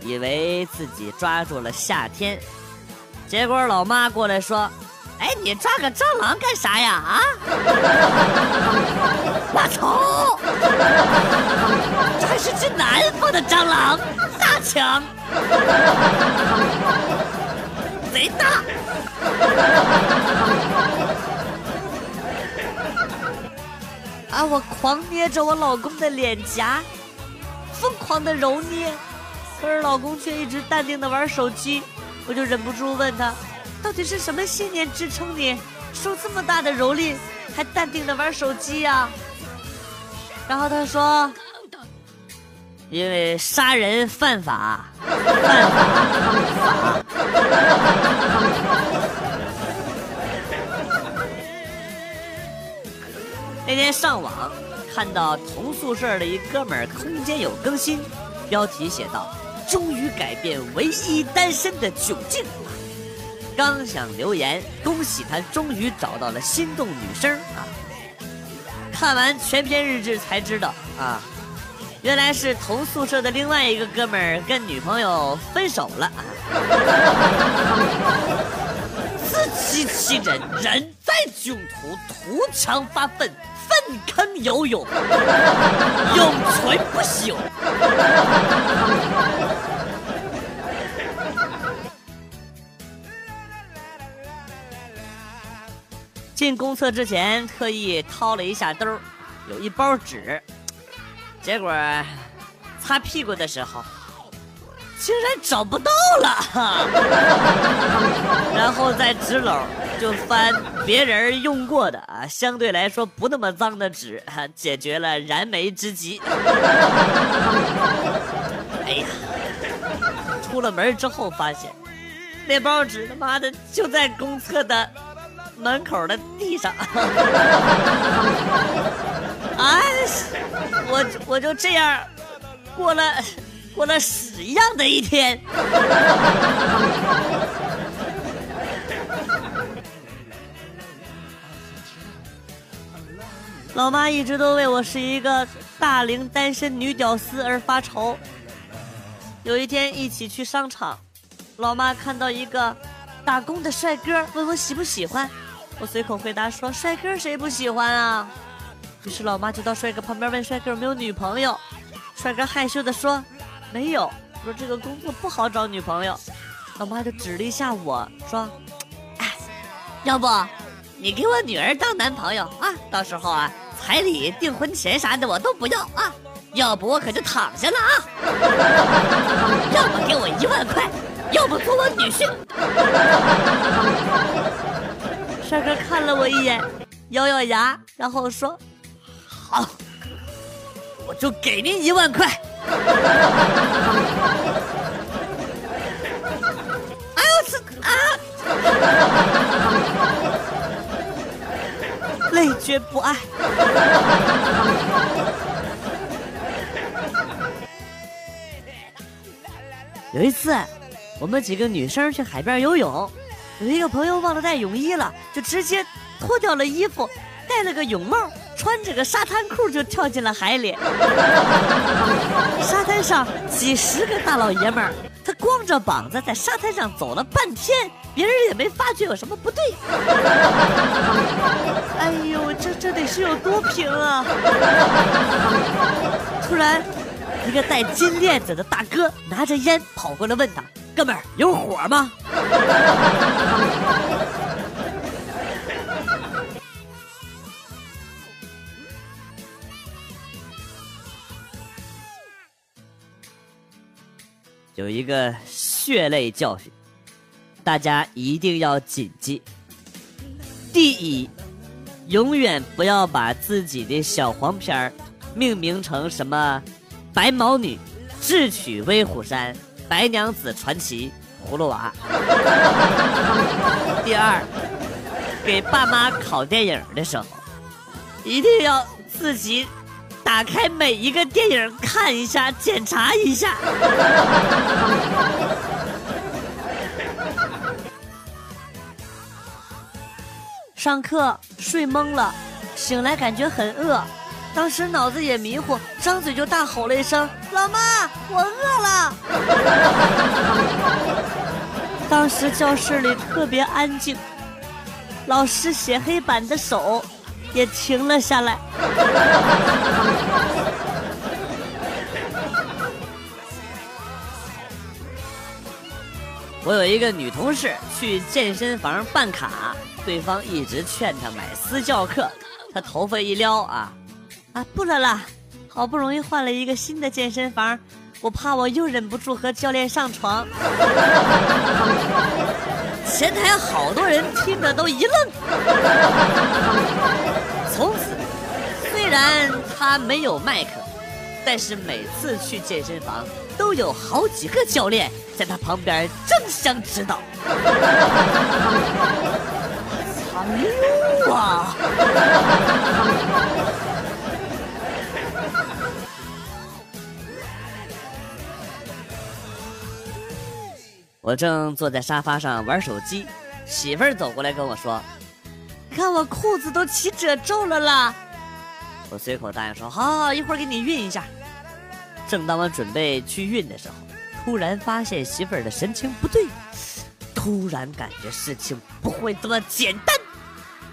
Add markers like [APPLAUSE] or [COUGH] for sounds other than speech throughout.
以为自己抓住了夏天，结果老妈过来说：“哎，你抓个蟑螂干啥呀？啊！” [LAUGHS] 我操！这还是只南方的蟑螂，大强，[LAUGHS] 贼大。[LAUGHS] 啊！我狂捏着我老公的脸颊，疯狂的揉捏，可是老公却一直淡定的玩手机，我就忍不住问他，到底是什么信念支撑你受这么大的蹂躏，还淡定的玩手机呀？然后他说，因为杀人犯法，犯法。那天上网看到同宿舍的一哥们儿空间有更新，标题写道：“终于改变唯一单身的窘境。”刚想留言，恭喜他终于找到了心动女生啊！看完全篇日志才知道啊，原来是同宿舍的另外一个哥们儿跟女朋友分手了啊！自欺欺人，人在囧途，图强发愤。粪坑游泳，永存不朽。进公厕之前，特意掏了一下兜，有一包纸，结果擦屁股的时候。竟然找不到了，[LAUGHS] 然后在纸篓就翻别人用过的啊，相对来说不那么脏的纸，解决了燃眉之急。[LAUGHS] 哎呀，出了门之后发现，那包纸他妈的就在公厕的门口的地上。啊，[LAUGHS] 我我就这样过了。过了屎一样的一天。老妈一直都为我是一个大龄单身女屌丝而发愁。有一天一起去商场，老妈看到一个打工的帅哥，问我喜不喜欢。我随口回答说：“帅哥谁不喜欢啊？”于是老妈就到帅哥旁边问帅哥有没有女朋友。帅哥害羞的说。没有，说这个工作不好找女朋友，老妈就指了一下我说：“哎，要不你给我女儿当男朋友啊？到时候啊，彩礼、订婚钱啥的我都不要啊，要不我可就躺下了啊！[LAUGHS] 要么给我一万块，要不做我女婿。”帅哥看了我一眼，咬咬牙，然后说：“好，我就给您一万块。[LAUGHS] ”哎呦我操啊！[LAUGHS] 累觉不爱。有一次，我们几个女生去海边游泳，有一个朋友忘了带泳衣了，就直接脱掉了衣服，戴了个泳帽。穿着个沙滩裤就跳进了海里，沙滩上几十个大老爷们儿，他光着膀子在沙滩上走了半天，别人也没发觉有什么不对。哎呦，这这得是有多平啊！突然，一个戴金链子的大哥拿着烟跑过来问他：“哥们儿，有火吗？” [LAUGHS] 有一个血泪教训，大家一定要谨记：第一，永远不要把自己的小黄片儿命名成什么“白毛女”“智取威虎山”“白娘子传奇葫芦娃。第二，给爸妈拷电影的时候，一定要自己打开每一个电影看一下，检查一下。上课睡懵了，醒来感觉很饿，当时脑子也迷糊，张嘴就大吼了一声：“老妈，我饿了！” [LAUGHS] 当时教室里特别安静，老师写黑板的手也停了下来。[LAUGHS] 我有一个女同事去健身房办卡。对方一直劝她买私教课，她头发一撩啊，啊不了啦，好不容易换了一个新的健身房，我怕我又忍不住和教练上床。前台好多人听着都一愣。从此，虽然他没有麦克，但是每次去健身房都有好几个教练在他旁边争相指导。[LAUGHS] 哇！我正坐在沙发上玩手机，媳妇儿走过来跟我说：“看我裤子都起褶皱了啦！”我随口答应说：“好，好，一会儿给你熨一下。”正当我准备去熨的时候，突然发现媳妇儿的神情不对，突然感觉事情不会这么简单。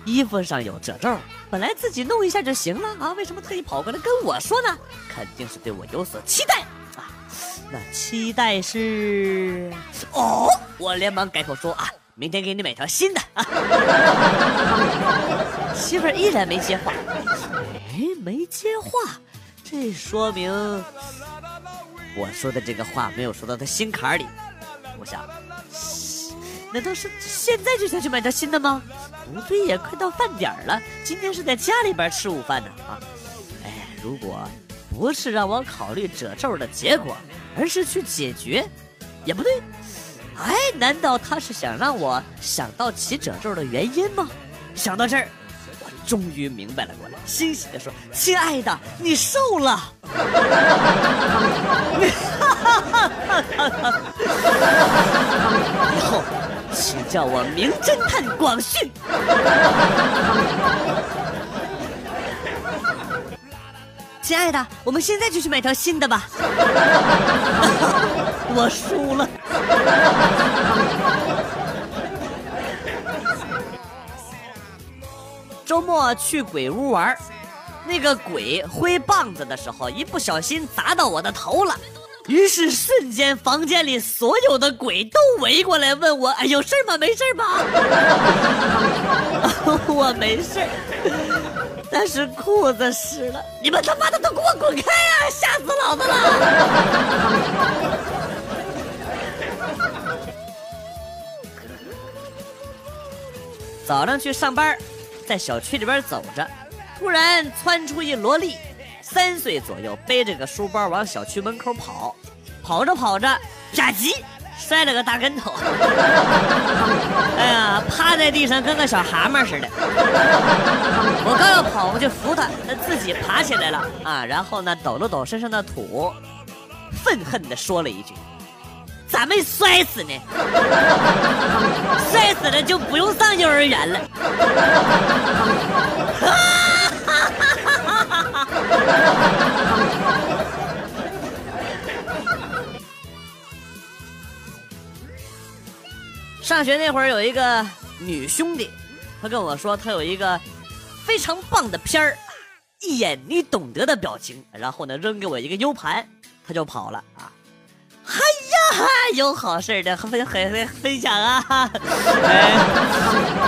衣服上有褶皱，本来自己弄一下就行了啊，为什么特意跑过来跟我说呢？肯定是对我有所期待！那期待是……哦，我连忙改口说啊，明天给你买条新的。[LAUGHS] 媳妇儿依然没接话，哎，没接话，这说明我说的这个话没有说到他心坎里。我想，难道是现在就想去买条新的吗？不对呀，快到饭点了，今天是在家里边吃午饭呢啊！哎，如果不是让我考虑褶皱的结果，而是去解决，也不对。哎，难道他是想让我想到起褶皱的原因吗？想到这儿，我终于明白了过来，欣喜的说：“亲爱的，你瘦了。[LAUGHS] ”以后。请叫我名侦探广旭。亲爱的，我们现在就去买条新的吧。[LAUGHS] 我输了。周末去鬼屋玩，那个鬼挥棒子的时候，一不小心砸到我的头了。于是瞬间，房间里所有的鬼都围过来问我：“哎，有事吗？没事吧？[LAUGHS] ”我没事，是裤子湿了。你们他妈的都给我滚开呀！吓死老子了！[LAUGHS] 早上去上班，在小区里边走着，突然窜出一萝莉。三岁左右，背着个书包往小区门口跑，跑着跑着，啪叽，摔了个大跟头。[LAUGHS] 哎呀，趴在地上跟个小蛤蟆似的。我刚要跑过去扶他，他自己爬起来了啊！然后呢，抖了抖身上的土，愤恨地说了一句：“咋没摔死呢？摔死了就不用上幼儿园了。[LAUGHS] ”上学那会儿有一个女兄弟，她跟我说她有一个非常棒的片儿，一眼你懂得的表情，然后呢扔给我一个 U 盘，她就跑了啊！哎呀，有好事的分分分享啊！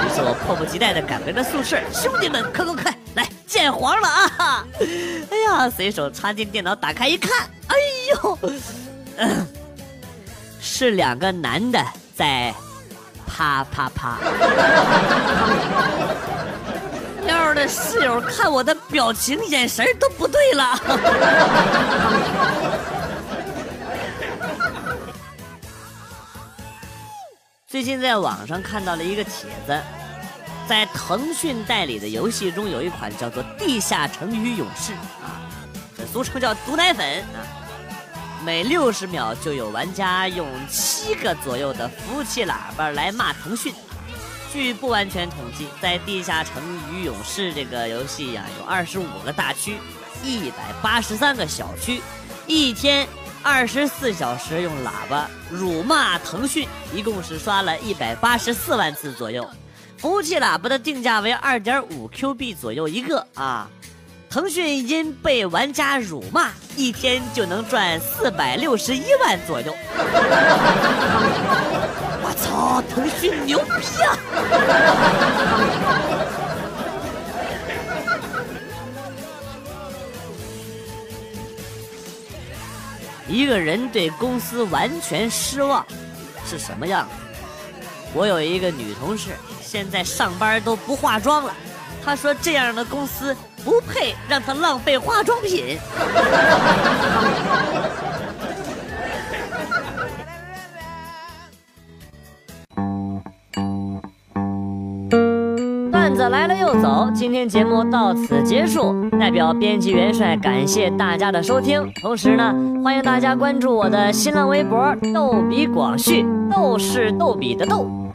于是我迫不及待的赶回了宿舍，兄弟们快快快来见黄了啊！哎呀，随手插进电脑打开一看，哎呦，是两个男的在。啪啪啪！幺的 [LAUGHS] 室友看我的表情，眼神都不对了。[LAUGHS] 最近在网上看到了一个帖子，在腾讯代理的游戏中有一款叫做《地下城与勇士》啊，俗称叫毒奶粉啊。每六十秒就有玩家用七个左右的服务器喇叭来骂腾讯。据不完全统计，在《地下城与勇士》这个游戏呀，有二十五个大区，一百八十三个小区，一天。二十四小时用喇叭辱骂腾讯，一共是刷了一百八十四万次左右。服务器喇叭的定价为二点五 Q 币左右一个啊。腾讯因被玩家辱骂，一天就能赚四百六十一万左右。[LAUGHS] 我操，腾讯牛逼啊！一个人对公司完全失望是什么样子？我有一个女同事，现在上班都不化妆了。她说这样的公司不配让她浪费化妆品。[LAUGHS] 段子来了又走，今天节目到此结束。代表编辑元帅感谢大家的收听，同时呢，欢迎大家关注我的新浪微博“逗比广旭”，逗是逗比的逗，